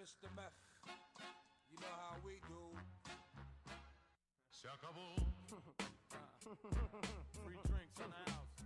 Mr. Meth. You know how we do. Se acabó. Free drinks in the house.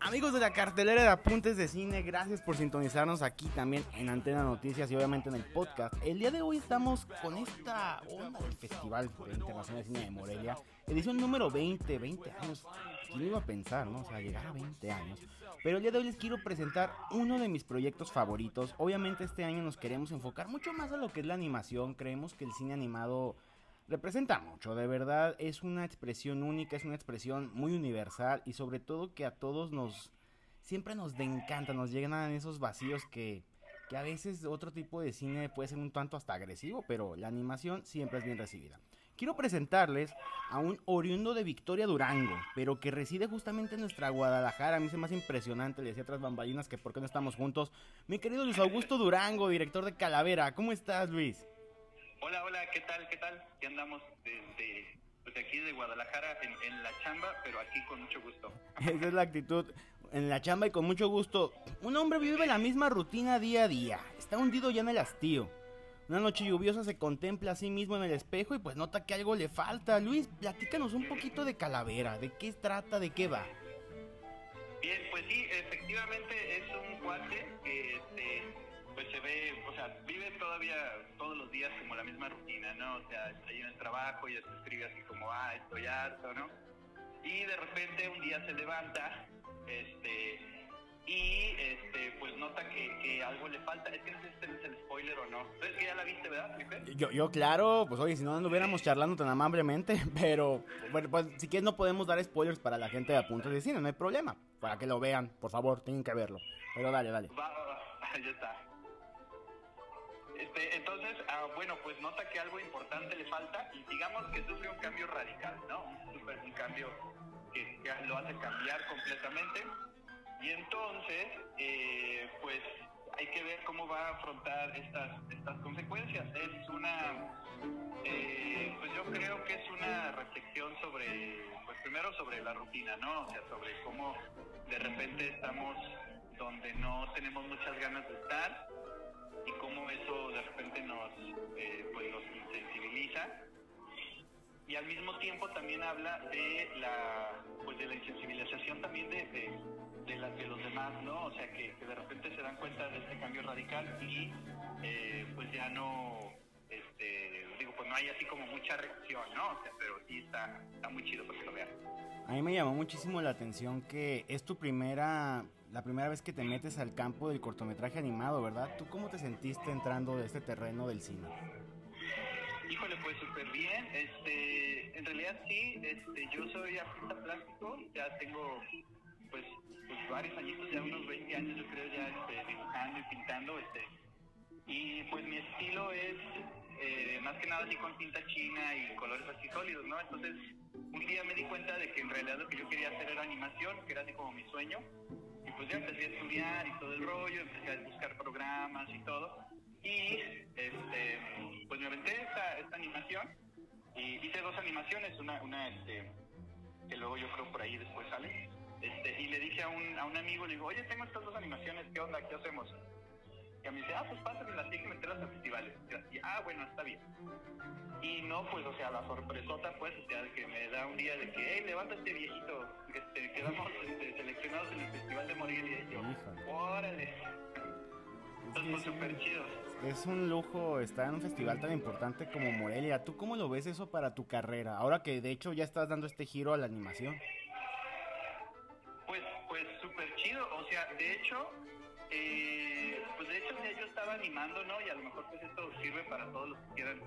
Amigos de la cartelera de apuntes de cine, gracias por sintonizarnos aquí también en Antena Noticias y obviamente en el podcast. El día de hoy estamos con esta onda del Festival Internacional de Cine de Morelia, edición número 20, 20 años. ¿Quién iba a pensar, no? O sea, llegar a 20 años. Pero el día de hoy les quiero presentar uno de mis proyectos favoritos. Obviamente este año nos queremos enfocar mucho más a lo que es la animación. Creemos que el cine animado representa mucho, de verdad es una expresión única, es una expresión muy universal y sobre todo que a todos nos siempre nos encanta, nos llegan esos vacíos que, que a veces otro tipo de cine puede ser un tanto hasta agresivo, pero la animación siempre es bien recibida. Quiero presentarles a un oriundo de Victoria Durango, pero que reside justamente en nuestra Guadalajara. A mí se me hace impresionante, le decía tras bambalinas que por qué no estamos juntos. Mi querido Luis Augusto Durango, director de Calavera. ¿Cómo estás, Luis? Hola, hola, ¿qué tal? ¿Qué tal? Ya andamos desde pues aquí de Guadalajara en, en la chamba, pero aquí con mucho gusto. Esa es la actitud en la chamba y con mucho gusto. Un hombre vive la misma rutina día a día. Está hundido ya en el hastío. Una noche lluviosa se contempla a sí mismo en el espejo y pues nota que algo le falta. Luis, platícanos un poquito de Calavera. ¿De qué trata? ¿De qué va? Bien, pues sí, efectivamente es un cuate que este, pues se ve, o sea, vive todavía todos los días como la misma rutina, ¿no? O sea, está ahí en el trabajo y ya se escribe así como, ah, estoy harto, ¿no? Y de repente un día se levanta, este, y este, pues nota que, que algo le falta. Es que no sé si este es el spoiler o no. Es que ya la viste, ¿verdad, Felipe? Yo, yo claro, pues oye, si no anduviéramos charlando tan amablemente, pero bueno, pues si quieres no podemos dar spoilers para la gente de apuntes de cine, no hay problema. Para que lo vean, por favor, tienen que verlo. Pero dale, dale. Va, va, va, ya está. Este, entonces, ah, bueno, pues nota que algo importante le falta y digamos que sufre un cambio radical, ¿no? Un cambio que ya lo hace cambiar completamente. Y entonces, eh, pues hay que ver cómo va a afrontar estas, estas consecuencias. Es una, eh, pues yo creo que es una reflexión sobre, pues primero sobre la rutina, ¿no? O sea, sobre cómo de repente estamos donde no tenemos muchas ganas de estar cómo eso de repente nos, eh, pues nos insensibiliza y al mismo tiempo también habla de la pues de la insensibilización también de, de, de, de los demás no o sea que, de repente se dan cuenta de este cambio radical y eh, pues ya no este digo pues no hay así como mucha reacción no pero sí está está muy chido para que lo vean A mí me llamó muchísimo la atención que es tu primera, la primera vez que te metes al campo del cortometraje animado, ¿verdad? ¿Tú cómo te sentiste entrando de este terreno del cine? Híjole, pues súper bien. Este, en realidad sí, este, yo soy artista plástico, ya tengo pues, pues varios añitos, ya unos 20 años yo creo ya este, dibujando y pintando, este, y pues mi estilo es eh, más que nada así con tinta china y colores así sólidos, ¿no? Entonces un día me di cuenta de que en realidad lo que yo quería hacer era animación, que era así como mi sueño, y pues ya empecé a estudiar y todo el rollo, empecé a buscar programas y todo. Y este, pues me aventé esta, esta animación y hice dos animaciones, una, una este, que luego yo creo por ahí después sale. Este, y le dije a un, a un amigo, le digo, oye, tengo estas dos animaciones, ¿qué onda? ¿Qué hacemos? Y me dice, ah, pues pásame las tienes que meterlas a festivales. Y ah, bueno, está bien. Y no, pues, o sea, la sorpresota, pues, o sea, que me da un día de que, hey, levántate, viejito, que este, quedamos este, seleccionados en el Festival de Morelia. Y yo, órale. Entonces, pues, súper chido. Es un lujo estar en un festival tan importante como Morelia. ¿Tú cómo lo ves eso para tu carrera? Ahora que de hecho ya estás dando este giro a la animación. Pues, pues súper chido. O sea, de hecho, eh, estaba animando, ¿no? Y a lo mejor pues esto sirve para todos los que quieran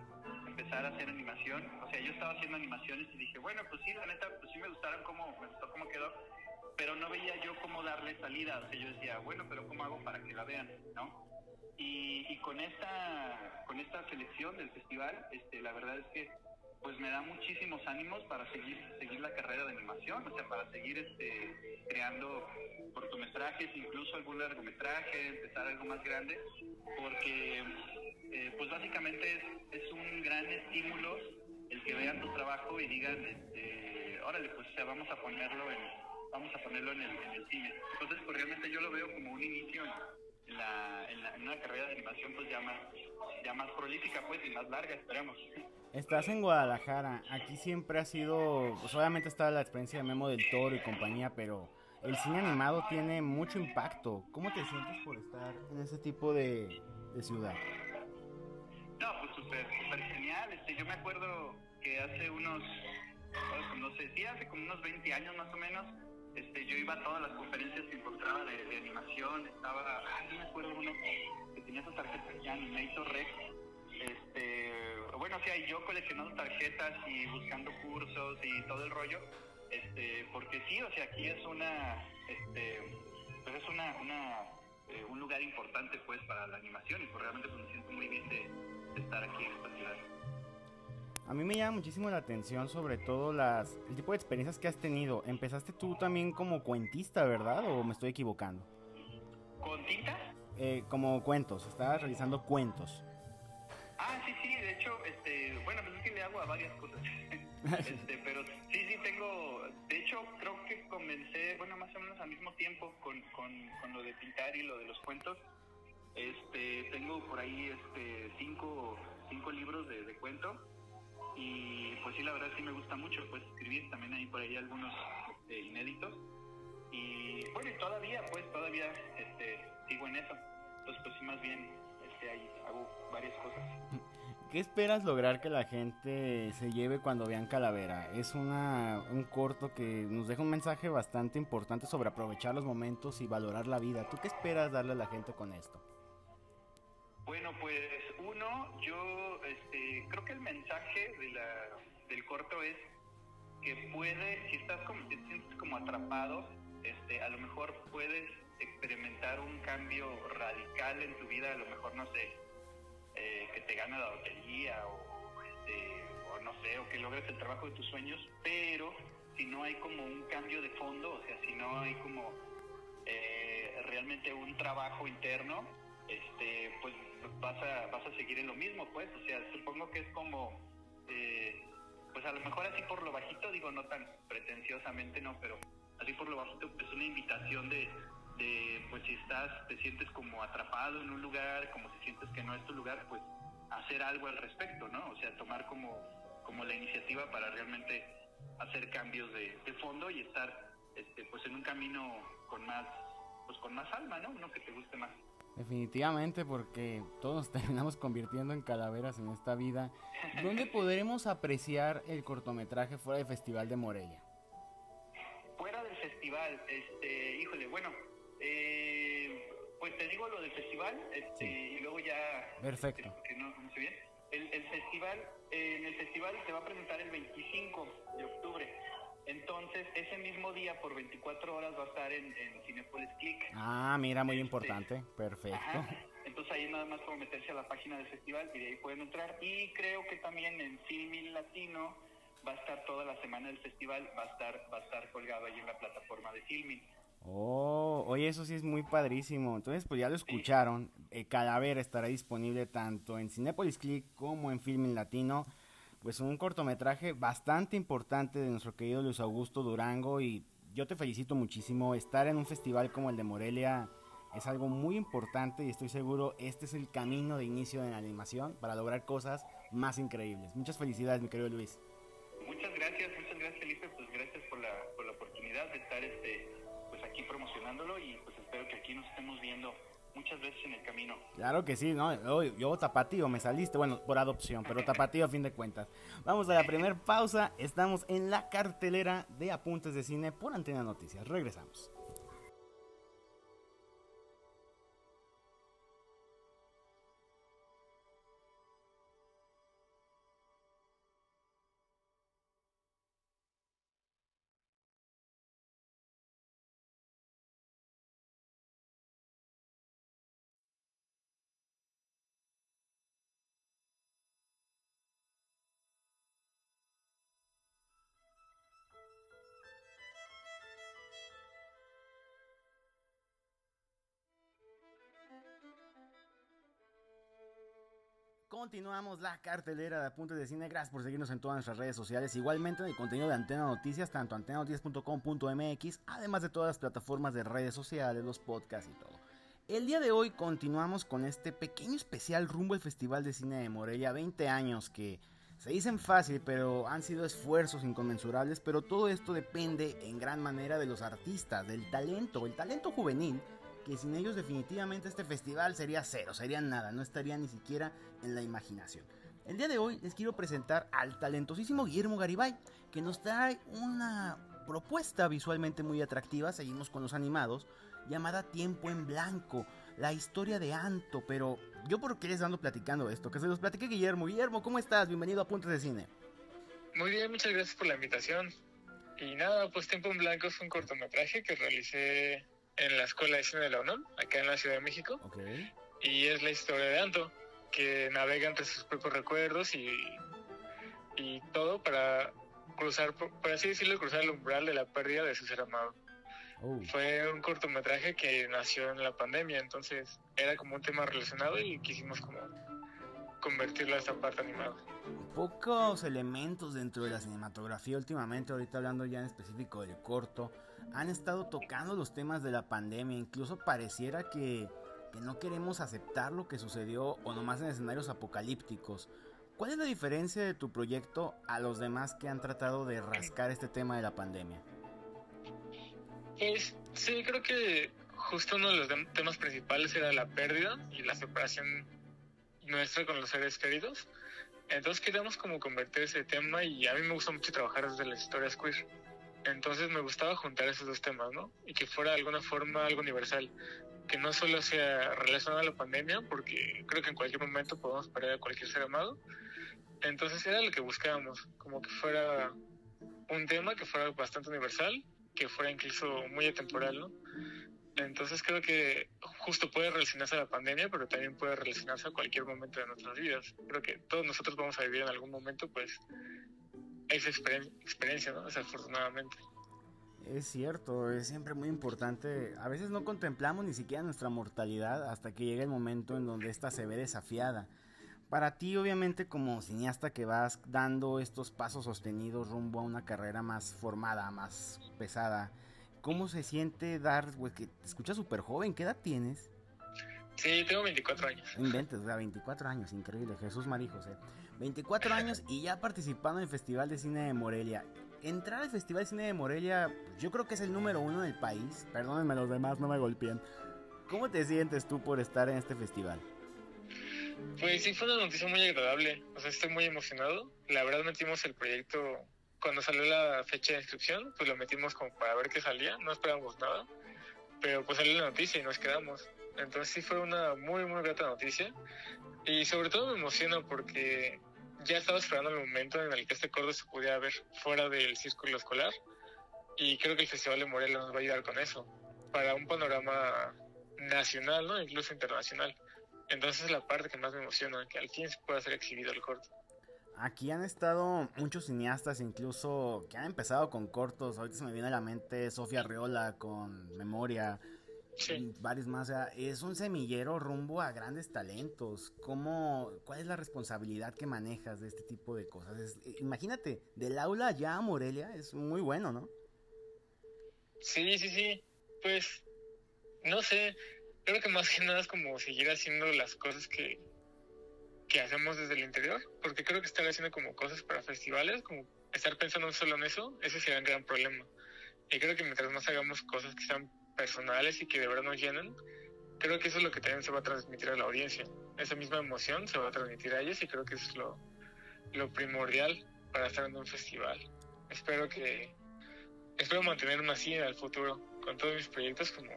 empezar a hacer animación. O sea, yo estaba haciendo animaciones y dije, bueno, pues sí, la neta, pues sí me gustaron cómo, me gustó cómo quedó, pero no veía yo cómo darle salida. O sea, yo decía, bueno, pero ¿cómo hago para que la vean, no? Y, y con esta con esta selección del festival, este, la verdad es que pues me da muchísimos ánimos para seguir seguir la carrera de animación, o sea, para seguir este, creando cortometrajes, incluso algún largometraje, empezar algo más grande, porque eh, pues básicamente es, un gran estímulo el que vean tu trabajo y digan, este, órale, pues o sea, vamos a ponerlo en, vamos a ponerlo en el, en el cine. Entonces, pues realmente yo lo veo como un inicio en, la, en, la- una carrera de animación pues ya más, ya más prolífica pues y más larga, esperemos. Estás en Guadalajara, aquí siempre ha sido, pues obviamente está la experiencia de Memo del Toro y compañía, pero el cine animado tiene mucho impacto. ¿Cómo te sientes por estar en ese tipo de, ciudad? No, pues súper, súper genial. Este, yo me acuerdo que hace unos, no sé, sí, hace como unos 20 años más o menos, este, yo iba a todas las conferencias que encontraba de, de animación, estaba, ah, no me acuerdo uno que tenía esas tarjetas ya, Animator Rex, este, bueno, sí, ahí yo coleccionando tarjetas y buscando cursos y todo el rollo, este, porque sí, o sea, aquí es una, este, pues es una, una eh, un lugar importante pues para la animación y pues realmente pues, me siento muy bien de, de estar aquí en esta ciudad. A mí me llama muchísimo la atención sobre todo las, el tipo de experiencias que has tenido. Empezaste tú también como cuentista, ¿verdad? ¿O me estoy equivocando? ¿Con tinta? Eh, como cuentos, estabas realizando cuentos. De hecho, este, bueno, pues es que le hago a varias cosas. este, pero sí, sí tengo, de hecho, creo que comencé, bueno, más o menos al mismo tiempo con, con, con lo de pintar y lo de los cuentos. Este, tengo por ahí este, cinco, cinco libros de, de cuento y pues sí, la verdad sí me gusta mucho pues escribir, también hay por ahí algunos este, inéditos y bueno, y todavía pues todavía este, sigo en eso, entonces pues sí más bien este, ahí hago varias cosas. ¿Qué esperas lograr que la gente se lleve cuando vean Calavera? Es una, un corto que nos deja un mensaje bastante importante sobre aprovechar los momentos y valorar la vida. ¿Tú qué esperas darle a la gente con esto? Bueno, pues uno, yo este, creo que el mensaje de la, del corto es que puede, si estás como, te sientes como atrapado, este, a lo mejor puedes experimentar un cambio radical en tu vida, a lo mejor no sé, eh, que te gane la lotería o, este, o no sé, o que logres el trabajo de tus sueños, pero si no hay como un cambio de fondo, o sea, si no hay como eh, realmente un trabajo interno, este, pues vas a, vas a seguir en lo mismo, pues, o sea, supongo que es como, eh, pues a lo mejor así por lo bajito, digo, no tan pretenciosamente, no, pero así por lo bajito, pues una invitación de, de, pues si estás, te sientes como atrapado en un lugar, como si sientes que no es tu lugar, pues hacer algo al respecto, ¿no? O sea, tomar como, como la iniciativa para realmente hacer cambios de, de fondo y estar, este, pues en un camino con más, pues con más alma, ¿no? Uno que te guste más. Definitivamente, porque todos nos terminamos convirtiendo en calaveras en esta vida. ¿Dónde podremos apreciar el cortometraje fuera del Festival de Morelia? Fuera del festival, este, híjole, bueno, eh, pues te digo lo del festival, este, Sí. y luego ya... Perfecto. este, que no, no sé bien. El, el festival, eh, en el festival se va a presentar el 25 de octubre. Entonces, ese mismo día, por 24 horas, va a estar en, en Cinepolis Click. Ah, mira, muy Este, importante. Perfecto. Ajá. Entonces ahí nada más como meterse a la página del festival y de ahí pueden entrar. Y creo que también en Filmin Latino va a estar toda la semana del festival, va a estar, va a estar colgado ahí en la plataforma de Filmin. Oh, oye, eso sí es muy padrísimo. Entonces, pues ya lo escucharon. Eh, Calavera estará disponible tanto en Cinepolis Click como en Filmin Latino. Pues un cortometraje bastante importante de nuestro querido Luis Augusto Durango. Y yo te felicito muchísimo. Estar en un festival como el de Morelia es algo muy importante y estoy seguro este es el camino de inicio de la animación para lograr cosas más increíbles. Muchas felicidades, mi querido Luis. Muchas gracias, muchas gracias Felipe, pues gracias por la, por la oportunidad de estar este, pues aquí promocionándolo y pues espero que aquí nos estemos viendo muchas veces en el camino. Claro que sí, ¿no? Yo, yo tapatío, me saliste, bueno, por adopción, pero tapatío a fin de cuentas. Vamos a la primer pausa, estamos en la cartelera de Apuntes de Cine por Antena Noticias. Regresamos. Continuamos la cartelera de Apuntes de Cine. Gracias por seguirnos en todas nuestras redes sociales. Igualmente en el contenido de Antena Noticias, tanto antenanoticias.com.mx, además de todas las plataformas de redes sociales, los podcasts y todo. El día de hoy continuamos con este pequeño especial rumbo al Festival de Cine de Morelia. 20 años que se dicen fácil, pero han sido esfuerzos inconmensurables. Pero todo esto depende en gran manera de los artistas, del talento, el talento juvenil que sin ellos definitivamente este festival sería cero, sería nada, no estaría ni siquiera en la imaginación. El día de hoy les quiero presentar al talentosísimo Guillermo Garibay, que nos trae una propuesta visualmente muy atractiva, seguimos con los animados, llamada Tiempo en Blanco, la historia de Anto, pero yo por qué les ando platicando esto, que se los platique Guillermo. Guillermo, ¿cómo estás? Bienvenido a Puntos de Cine. Muy bien, muchas gracias por la invitación. Y nada, pues Tiempo en Blanco es un cortometraje que realicé en la Escuela de Cine de la UNAM, acá en la Ciudad de México. Y es la historia de Anto, que navega entre sus propios recuerdos y, y todo para cruzar, por por así decirlo, cruzar el umbral de la pérdida de su ser amado. Oh. Fue un cortometraje que nació en la pandemia, entonces era como un tema relacionado y quisimos como convertirlo a esta parte animada. Pocos elementos dentro de la cinematografía últimamente, ahorita hablando ya en específico del corto, han estado tocando los temas de la pandemia. Incluso pareciera que, que no queremos aceptar lo que sucedió o nomás en escenarios apocalípticos. ¿Cuál es la diferencia de tu proyecto a los demás que han tratado de rascar este tema de la pandemia? Pues sí, creo que justo uno de los temas principales era la pérdida y la separación nuestra con los seres queridos. Entonces queríamos como convertir ese tema y a mí me gusta mucho trabajar desde las historias queer. Entonces me gustaba juntar esos dos temas, ¿no? Y que fuera de alguna forma algo universal. Que no solo sea relacionado a la pandemia, porque creo que en cualquier momento podemos perder a cualquier ser amado. Entonces era lo que buscábamos, como que fuera un tema que fuera bastante universal, que fuera incluso muy atemporal, ¿no? Entonces creo que justo puede relacionarse a la pandemia, pero también puede relacionarse a cualquier momento de nuestras vidas. Creo que todos nosotros vamos a vivir en algún momento, pues, esa experien- experiencia, ¿no? Desafortunadamente. Es cierto, es siempre muy importante. A veces no contemplamos ni siquiera nuestra mortalidad hasta que llega el momento en donde ésta se ve desafiada. Para ti, obviamente, como cineasta que vas dando estos pasos sostenidos rumbo a una carrera más formada, más pesada, ¿cómo se siente dar, güey, que te escuchas súper joven? ¿Qué edad tienes? Sí, tengo 24 años. Inventes, o sea, 24 años, increíble, Jesús María José. 24 años y ya participando en el Festival de Cine de Morelia. Entrar al Festival de Cine de Morelia, pues, yo creo que es el número uno del país. Perdónenme los demás, no me golpeen. ¿Cómo te sientes tú por estar en este festival? Pues sí, fue una noticia muy agradable. O sea, estoy muy emocionado. La verdad metimos el proyecto cuando salió la fecha de inscripción, pues lo metimos como para ver qué salía. No esperábamos nada, pero pues salió la noticia y nos quedamos. Entonces sí fue una muy, muy grata noticia. Y sobre todo me emociona porque ya estaba esperando el momento en el que este corto se pudiera ver fuera del círculo escolar. Y creo que el Festival de Morelia nos va a ayudar con eso, para un panorama nacional, ¿no? Incluso internacional. Entonces es la parte que más me emociona, que al fin se pueda ser exhibido el corto. Aquí han estado muchos cineastas, incluso que han empezado con cortos. Ahorita se me viene a la mente Sofía Riola con Memoria. Sí. y varios más. O sea, es un semillero rumbo a grandes talentos. ¿Cómo, ¿Cuál es la responsabilidad que manejas de este tipo de cosas? Es- imagínate, del aula ya a Morelia es muy bueno, ¿no? Sí, sí, sí. Pues, no sé. Creo que más que nada es como seguir haciendo las cosas que, que hacemos desde el interior. Porque creo que estar haciendo como cosas para festivales, como estar pensando solo en eso, ese sería un gran problema. Y creo que mientras más hagamos cosas que sean personales y que de verdad nos llenen, creo que eso es lo que también se va a transmitir a la audiencia. Esa misma emoción se va a transmitir a ellos y creo que eso es lo, lo primordial para estar en un festival. Espero que espero mantenerme así en el futuro con todos mis proyectos como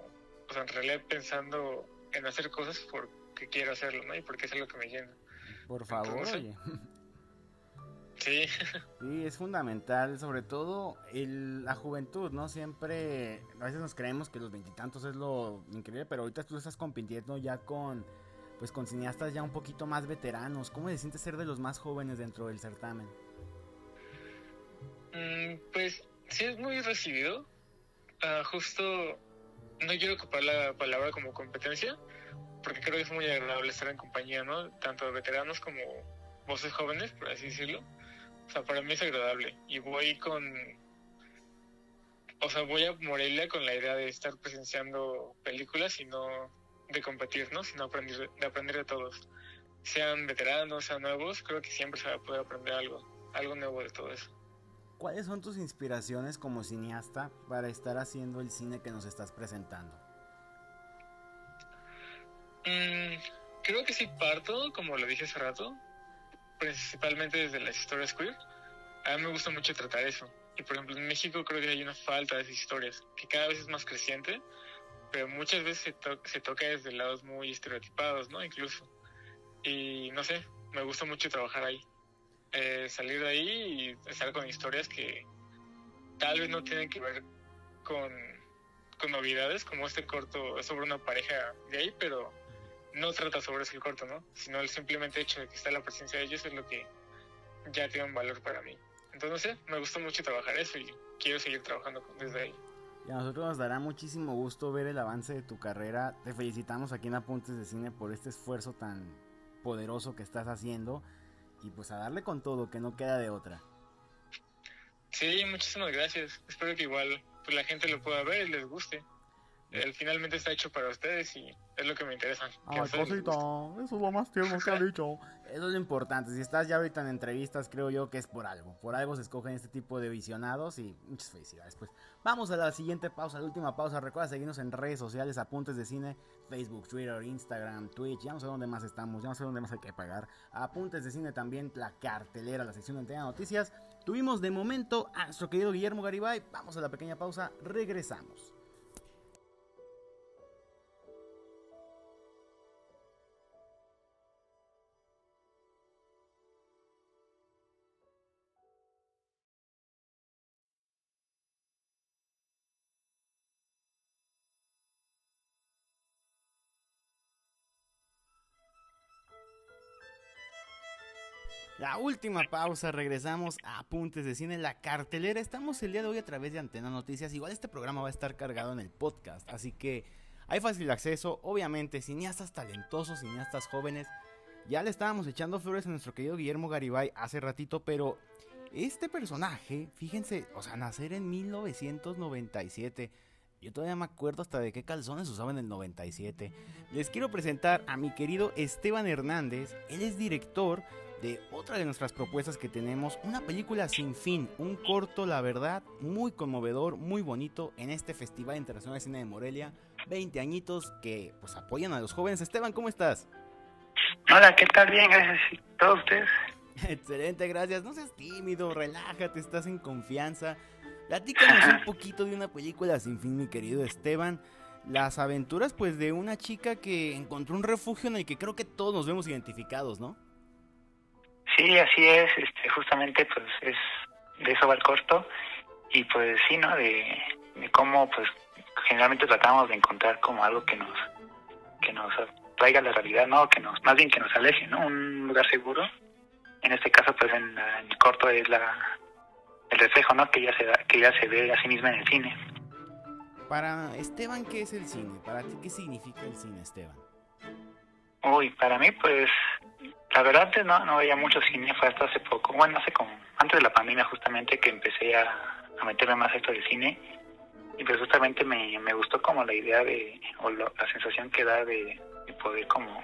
o sea, en realidad pensando en hacer cosas porque quiero hacerlo, ¿no? Y porque es algo que me llena. Por favor, Entonces- oye. Sí, Sí, es fundamental, sobre todo el- la juventud, ¿no? Siempre, a veces nos creemos que los veintitantos es lo increíble, pero ahorita tú estás compitiendo ya con, pues con cineastas ya un poquito más veteranos. ¿Cómo se siente ser de los más jóvenes dentro del certamen? Mm, pues sí es muy recibido. Ah, justo no quiero ocupar la palabra como competencia, porque creo que es muy agradable estar en compañía, ¿no? Tanto de veteranos como voces jóvenes, por así decirlo. O sea, para mí es agradable. Y voy con... O sea, voy a Morelia con la idea de estar presenciando películas y no de competir, ¿no? Sino aprender, de aprender de todos. Sean veteranos, sean nuevos, creo que siempre se va a poder aprender algo, algo nuevo de todo eso. ¿Cuáles son tus inspiraciones como cineasta para estar haciendo el cine que nos estás presentando? Mm, creo que sí parto, como lo dije hace rato, principalmente desde las historias queer. A mí me gusta mucho tratar eso. Y por ejemplo, en México creo que hay una falta de historias, que cada vez es más creciente, pero muchas veces se, se toca desde lados muy estereotipados, ¿no? Incluso. Y no sé, me gusta mucho trabajar ahí. Eh, salir de ahí y estar con historias que tal vez no tienen que ver con, con novedades, como este corto sobre una pareja gay, pero no trata sobre el corto, ¿no? Sino el simplemente hecho de que está la presencia de ellos es lo que ya tiene un valor para mí. Entonces, no sé, me gustó mucho trabajar eso y quiero seguir trabajando desde ahí. Y a nosotros nos dará muchísimo gusto ver el avance de tu carrera. Te felicitamos aquí en Apuntes de Cine por este esfuerzo tan poderoso que estás haciendo. Y pues a darle con todo, que no queda de otra. Sí, muchísimas gracias. Espero que igual pues, la gente lo pueda ver y les guste. El finalmente está hecho para ustedes y es lo que me interesa. que a ustedes les guste. eso es lo más tierno que ha dicho. Eso es lo importante. Si estás ya ahorita en entrevistas, creo yo que es por algo. Por algo se escogen este tipo de visionados y muchas felicidades. Pues vamos a la siguiente pausa, la última pausa. Recuerda seguirnos en redes sociales, apuntes de cine, Facebook, Twitter, Instagram, Twitch. Ya no sé dónde más estamos, ya no sé dónde más hay que pagar. Apuntes de cine también, la cartelera, la sección de Antena Noticias. Tuvimos de momento a nuestro querido Guillermo Garibay. Vamos a la pequeña pausa, regresamos. La última pausa, regresamos a Apuntes de Cine, la cartelera. Estamos el día de hoy a través de Antena Noticias. Igual este programa va a estar cargado en el podcast, así que hay fácil acceso. Obviamente, cineastas talentosos, cineastas jóvenes. Ya le estábamos echando flores a nuestro querido Guillermo Garibay hace ratito, pero este personaje, fíjense, o sea, nacer en 1997. Yo todavía me acuerdo hasta de qué calzones usaba en el 97. Les quiero presentar a mi querido Esteban Hernández. Él es director de otra de nuestras propuestas que tenemos, una película sin fin, un corto, la verdad, muy conmovedor, muy bonito en este Festival Internacional de Cine de Morelia. 20 añitos que pues apoyan a los jóvenes. Esteban, ¿cómo estás? Hola, ¿qué tal? Bien, gracias. ¿Y todos ustedes? Excelente, gracias. No seas tímido, relájate, estás en confianza. Platícanos un poquito de una película sin fin, mi querido Esteban. Las aventuras, pues, de una chica que encontró un refugio en el que creo que todos nos vemos identificados, ¿no? Sí, así es. Este, justamente, pues, es de eso va el corto. Y pues sí, ¿no? De, de cómo, pues, generalmente tratamos de encontrar como algo que nos que nos traiga la realidad, ¿no? Que nos, más bien que nos aleje, ¿no? Un lugar seguro. En este caso, pues, en, la- en el corto es la el reflejo, ¿no? Que ya se da, que ya se ve a sí misma en el cine. Para Esteban, ¿qué es el cine? Para ti, ¿qué significa el cine, Esteban? Uy, para mí, pues, la verdad antes no, no veía mucho cine, fue hasta hace poco, bueno, hace como, antes de la pandemia justamente que empecé a, a meterme más a esto del cine, y pues justamente me, me gustó como la idea de, o lo- la sensación que da de, de poder como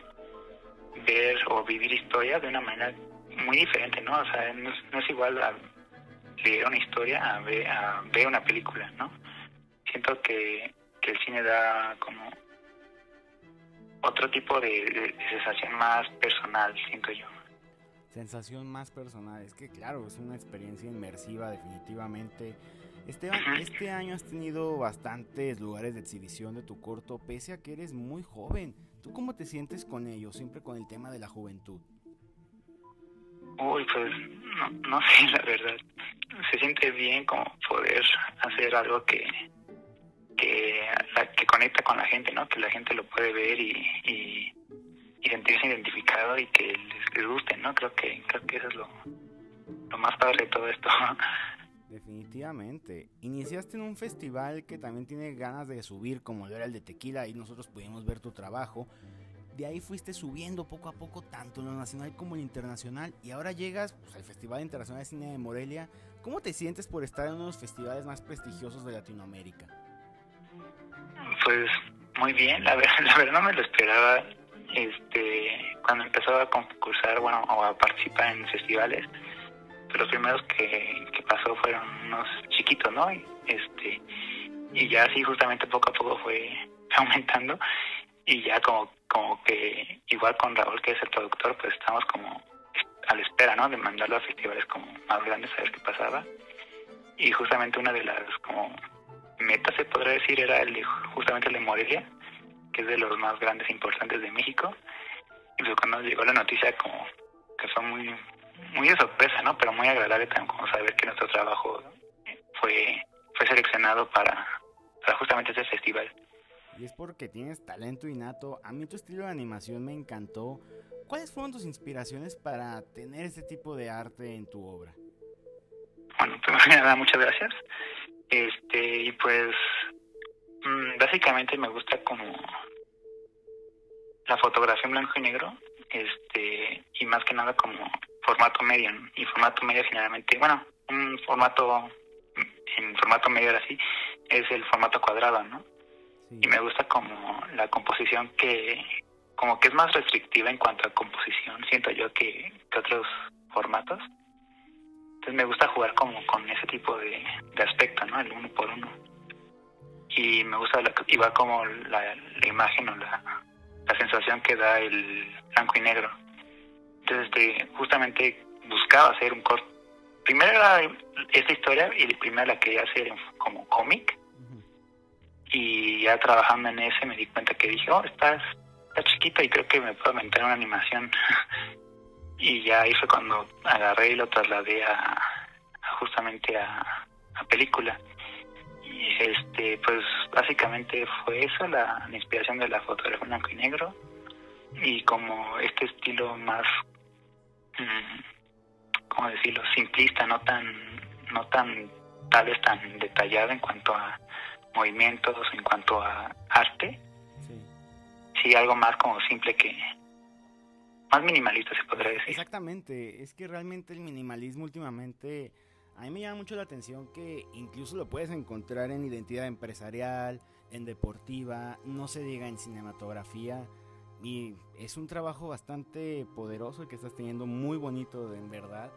ver o vivir historias de una manera muy diferente, ¿no? O sea, no es, no es igual a leer una historia a ver, a ver una película, ¿no? Siento que, que el cine da como otro tipo de, de- de sensación más personal, siento yo. Sensación más personal. Es que, claro, es una experiencia inmersiva, definitivamente. Esteban, este año has tenido bastantes lugares de exhibición de tu corto, pese a que eres muy joven. ¿Tú cómo te sientes con ello? Siempre con el tema de la juventud. Uy, pues no, no sé, la verdad. Se siente bien como poder hacer algo que que, conecta con la gente, ¿no? Que la gente lo puede ver y, sentirse identificado y que les, guste, ¿no? Creo que creo que eso es lo, lo más padre de todo esto. Definitivamente. Iniciaste en un festival que también tiene ganas de subir, como lo era el de Tequila, y nosotros pudimos ver tu trabajo. de ahí fuiste subiendo poco a poco tanto en lo nacional como en lo internacional y ahora llegas pues, al Festival Internacional de Cine de Morelia. ¿Cómo te sientes por estar en uno de los festivales más prestigiosos de Latinoamérica? Pues muy bien, la verdad, no me lo esperaba. Este, cuando empezó a concursar, bueno, o a participar en festivales, los primeros que, que pasó fueron unos chiquitos, ¿no? Y, Este, y ya así justamente poco a poco fue aumentando y ya como como que igual con Raúl que es el productor pues estamos como a la espera no de mandarlo a festivales como más grandes a ver qué pasaba y justamente una de las como metas se podría decir era el de, justamente el de Morelia que es de los más grandes e importantes de México y pues cuando llegó la noticia como que fue muy muy de sorpresa no pero muy agradable también como saber que nuestro trabajo fue fue seleccionado para, para justamente ese festival y es porque tienes talento innato. A mí tu estilo de animación me encantó. ¿Cuáles fueron tus inspiraciones para tener este tipo de arte en tu obra? Bueno, primero que nada, muchas gracias. Este, y pues, mmm, básicamente me gusta como la fotografía en blanco y negro, este, y más que nada como formato medio, ¿no? y formato medio generalmente, bueno, un formato, en formato medio así, es el formato cuadrado, ¿no? y me gusta como la composición que como que es más restrictiva en cuanto a composición siento yo que, que otros formatos entonces me gusta jugar como con ese tipo de, de aspecto no el uno por uno. Y me gusta la, igual como la, la imagen o la, la sensación que da el blanco y negro. Entonces este, justamente buscaba hacer un corto. Primero era esta historia y primero la quería hacer como cómic. Y ya trabajando en ese me di cuenta que dije, oh, estás, está chiquito y creo que me puedo meter una animación. Y ya ahí fue cuando agarré y lo trasladé a, a justamente a, a, película. Y este, pues básicamente fue eso, la, la inspiración de la fotografía blanco y negro y como este estilo más, mmm, ¿cómo decirlo?, simplista, no tan, no tan, tal vez tan detallado en cuanto a movimientos en cuanto a arte. Sí. sí, algo más como simple que... Más minimalista se podría decir. Exactamente, es que realmente el minimalismo últimamente... A mí me llama mucho la atención que incluso lo puedes encontrar en identidad empresarial, en deportiva, no se diga en cinematografía. Y es un trabajo bastante poderoso que estás teniendo, muy bonito en verdad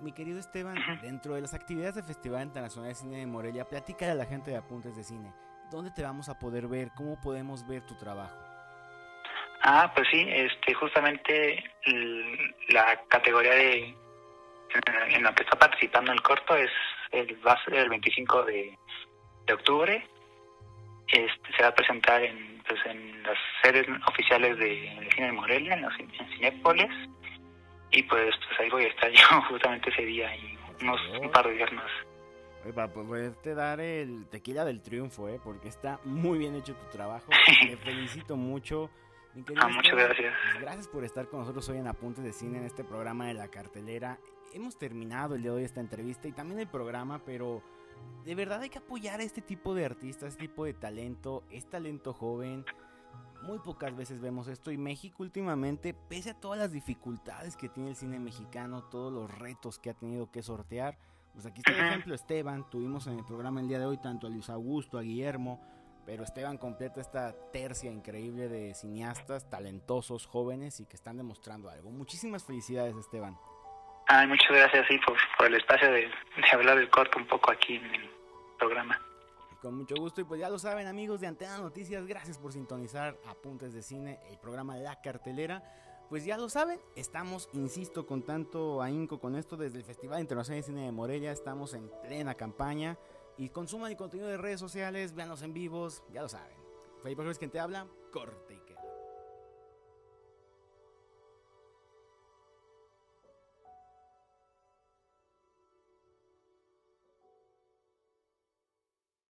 mi querido Esteban, dentro de las actividades del Festival Internacional de Cine de Morelia, platícale a la gente de Apuntes de Cine. ¿Dónde te vamos a poder ver? ¿Cómo podemos ver tu trabajo? Ah, pues sí, este, justamente la categoría de en la que está participando el corto es el va a ser el 25 de, de octubre. Este, se va a presentar en, pues, en las sedes oficiales de, de Cine de Morelia, en, los, en Cinépolis y pues, pues ahí voy a estar yo justamente ese día y unos un par de días más. Oye, para poderte dar el tequila del triunfo, ¿eh? porque está muy bien hecho tu trabajo. Te felicito mucho. Ah, muchas gracias. Pues gracias por estar con nosotros hoy en Apuntes de Cine en este programa de la cartelera. Hemos terminado el día de hoy esta entrevista y también el programa, pero de verdad hay que apoyar a este tipo de artistas, este tipo de talento. Es talento joven muy pocas veces vemos esto y México últimamente, pese a todas las dificultades que tiene el cine mexicano, todos los retos que ha tenido que sortear, pues aquí está el ejemplo Esteban, tuvimos en el programa el día de hoy tanto a Luis Augusto, a Guillermo, pero Esteban completa esta tercia increíble de cineastas talentosos, jóvenes y que están demostrando algo. Muchísimas felicidades Esteban. Ay, muchas gracias sí, por, por el espacio de, de hablar del corto un poco aquí en el programa. Con mucho gusto y pues ya lo saben amigos de Antena Noticias, gracias por sintonizar Apuntes de Cine, el programa La Cartelera. Pues ya lo saben, estamos, insisto, con tanto ahínco con esto desde el Festival Internacional de Cine de Morelia, estamos en plena campaña y consuman el contenido de redes sociales, véanlos en vivos, ya lo saben. Felipe Flores quien te habla, corte.